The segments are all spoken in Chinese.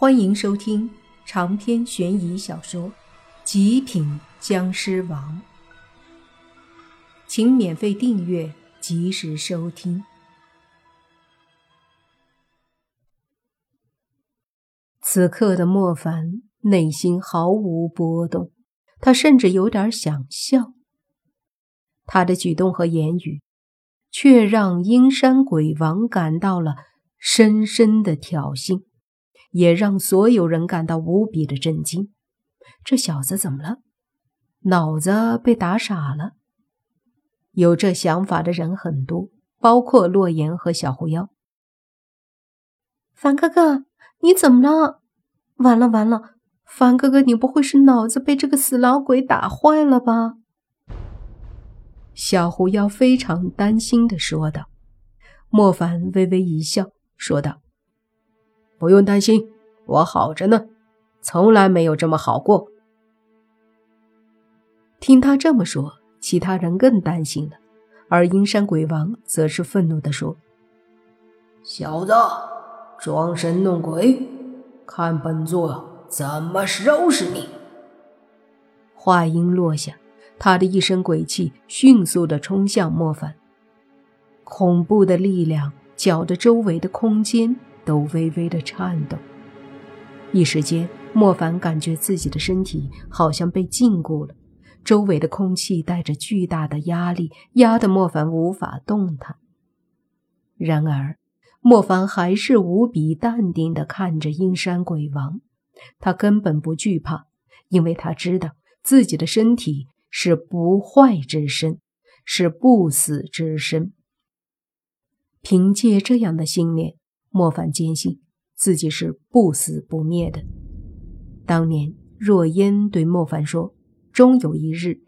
欢迎收听长篇悬疑小说《极品僵尸王》，请免费订阅，及时收听。此刻的莫凡内心毫无波动，他甚至有点想笑。他的举动和言语，却让阴山鬼王感到了深深的挑衅。也让所有人感到无比的震惊。这小子怎么了？脑子被打傻了？有这想法的人很多，包括洛言和小狐妖。凡哥哥，你怎么了？完了完了！凡哥哥，你不会是脑子被这个死老鬼打坏了吧？小狐妖非常担心的说道。莫凡微微一笑，说道。不用担心，我好着呢，从来没有这么好过。听他这么说，其他人更担心了，而阴山鬼王则是愤怒地说：“小子，装神弄鬼，看本座怎么收拾你！”话音落下，他的一身鬼气迅速地冲向莫凡，恐怖的力量搅得周围的空间。都微微的颤抖，一时间，莫凡感觉自己的身体好像被禁锢了，周围的空气带着巨大的压力，压得莫凡无法动弹。然而，莫凡还是无比淡定的看着阴山鬼王，他根本不惧怕，因为他知道自己的身体是不坏之身，是不死之身。凭借这样的信念。莫凡坚信自己是不死不灭的。当年若烟对莫凡说：“终有一日，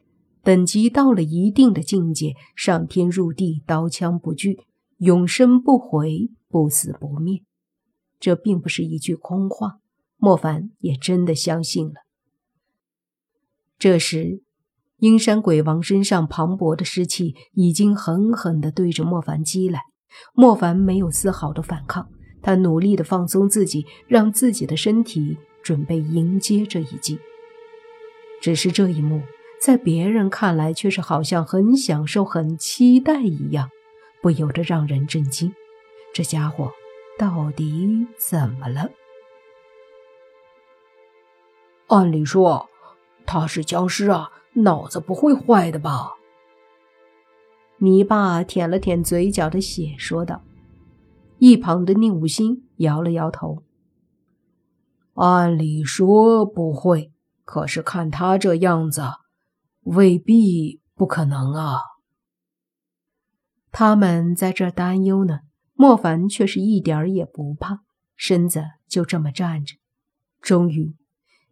等级到了一定的境界，上天入地，刀枪不惧，永生不悔，不死不灭。”这并不是一句空话，莫凡也真的相信了。这时，阴山鬼王身上磅礴的尸气已经狠狠地对着莫凡击来。莫凡没有丝毫的反抗，他努力的放松自己，让自己的身体准备迎接这一击。只是这一幕，在别人看来却是好像很享受、很期待一样，不由得让人震惊。这家伙到底怎么了？按理说，他是僵尸啊，脑子不会坏的吧？泥巴舔了舔嘴角的血，说道：“一旁的宁武星摇了摇头。按理说不会，可是看他这样子，未必不可能啊。”他们在这担忧呢，莫凡却是一点儿也不怕，身子就这么站着。终于，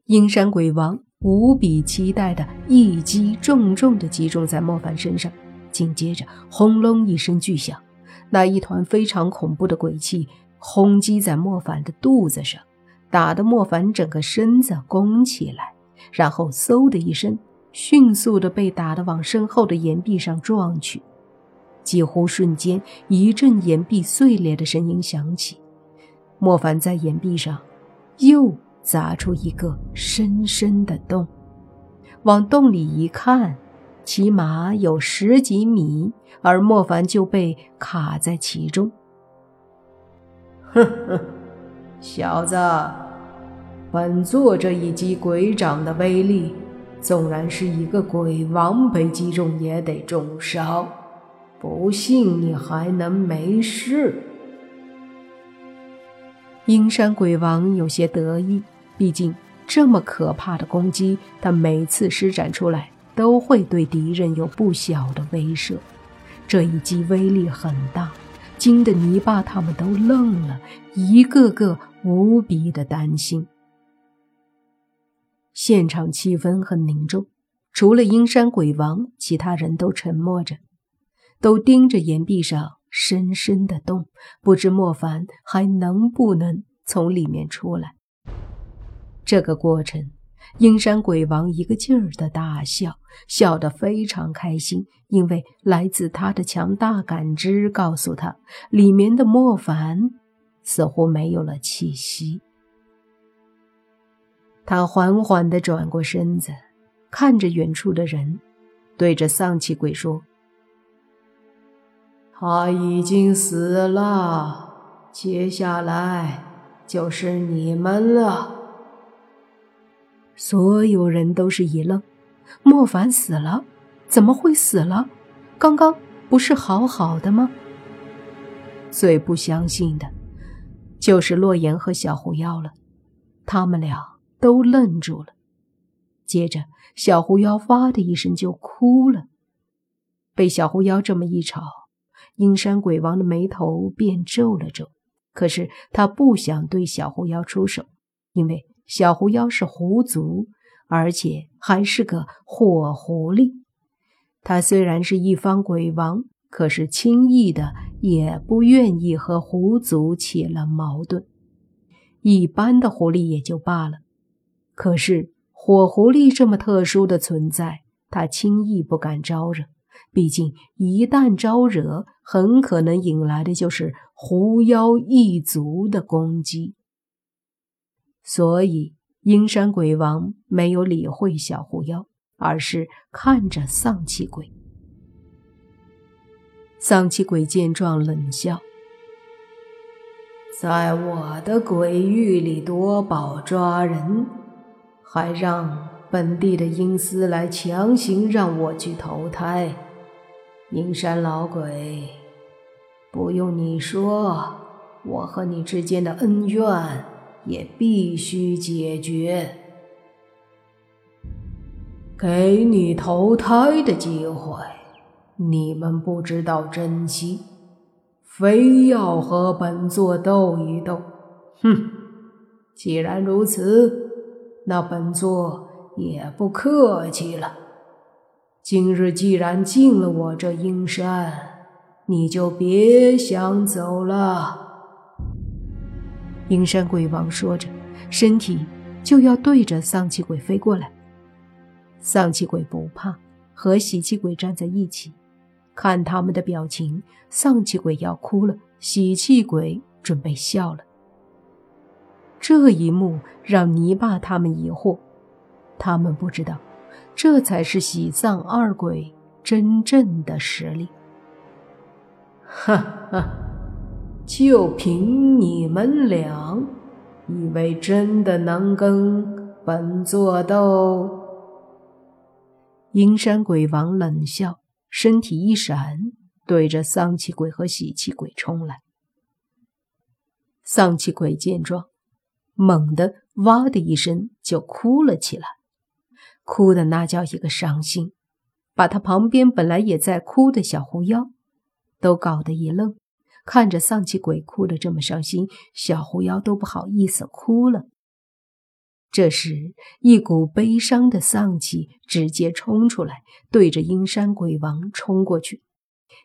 阴山鬼王无比期待的一击重重的击中在莫凡身上。紧接着，轰隆一声巨响，那一团非常恐怖的鬼气轰击在莫凡的肚子上，打得莫凡整个身子弓起来，然后嗖的一声，迅速的被打得往身后的岩壁上撞去。几乎瞬间，一阵岩壁碎裂的声音响起，莫凡在岩壁上又砸出一个深深的洞，往洞里一看。起码有十几米，而莫凡就被卡在其中。哼哼，小子，本座这一击鬼掌的威力，纵然是一个鬼王被击中也得重伤。不信你还能没事？阴山鬼王有些得意，毕竟这么可怕的攻击，他每次施展出来。都会对敌人有不小的威慑，这一击威力很大，惊得泥巴他们都愣了，一个个无比的担心。现场气氛很凝重，除了阴山鬼王，其他人都沉默着，都盯着岩壁上深深的洞，不知莫凡还能不能从里面出来。这个过程。阴山鬼王一个劲儿的大笑，笑得非常开心，因为来自他的强大感知告诉他，里面的莫凡似乎没有了气息。他缓缓地转过身子，看着远处的人，对着丧气鬼说：“他已经死了，接下来就是你们了。”所有人都是一愣：“莫凡死了？怎么会死了？刚刚不是好好的吗？”最不相信的，就是洛言和小狐妖了，他们俩。都愣住了，接着小狐妖哇的一声就哭了。被小狐妖这么一吵，阴山鬼王的眉头便皱了皱。可是他不想对小狐妖出手，因为小狐妖是狐族，而且还是个火狐狸。他虽然是一方鬼王，可是轻易的也不愿意和狐族起了矛盾。一般的狐狸也就罢了。可是火狐狸这么特殊的存在，他轻易不敢招惹。毕竟一旦招惹，很可能引来的就是狐妖一族的攻击。所以阴山鬼王没有理会小狐妖，而是看着丧气鬼。丧气鬼见状冷笑：“在我的鬼域里夺宝抓人。”还让本地的阴司来强行让我去投胎，阴山老鬼，不用你说，我和你之间的恩怨也必须解决。给你投胎的机会，你们不知道珍惜，非要和本座斗一斗。哼，既然如此。那本座也不客气了。今日既然进了我这阴山，你就别想走了。阴山鬼王说着，身体就要对着丧气鬼飞过来。丧气鬼不怕，和喜气鬼站在一起，看他们的表情，丧气鬼要哭了，喜气鬼准备笑了。这一幕让泥巴他们疑惑，他们不知道，这才是喜丧二鬼真正的实力。哈哈，就凭你们俩，以为真的能跟本座斗？阴山鬼王冷笑，身体一闪，对着丧气鬼和喜气鬼冲来。丧气鬼见状。猛地，哇的一声就哭了起来，哭的那叫一个伤心，把他旁边本来也在哭的小狐妖都搞得一愣，看着丧气鬼哭得这么伤心，小狐妖都不好意思哭了。这时，一股悲伤的丧气直接冲出来，对着阴山鬼王冲过去。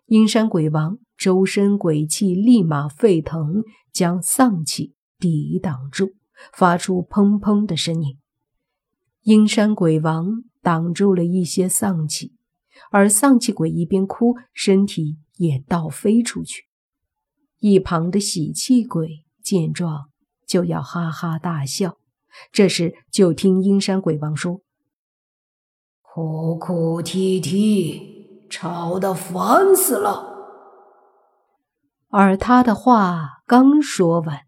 阴山鬼王周身鬼气立马沸腾，将丧气抵挡住。发出砰砰的声音，阴山鬼王挡住了一些丧气，而丧气鬼一边哭，身体也倒飞出去。一旁的喜气鬼见状，就要哈哈大笑。这时，就听阴山鬼王说：“哭哭啼啼，吵得烦死了。”而他的话刚说完。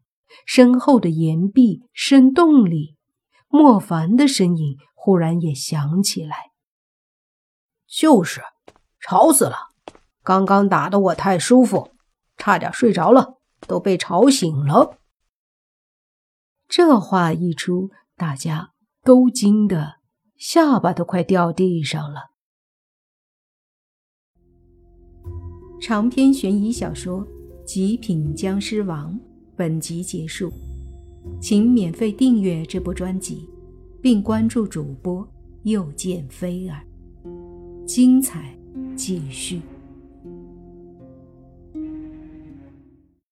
身后的岩壁深洞里，莫凡的身影忽然也响起来。就是，吵死了！刚刚打的我太舒服，差点睡着了，都被吵醒了。这话一出，大家都惊得下巴都快掉地上了。长篇悬疑小说《极品僵尸王》。本集结束，请免费订阅这部专辑，并关注主播又见菲儿，精彩继续。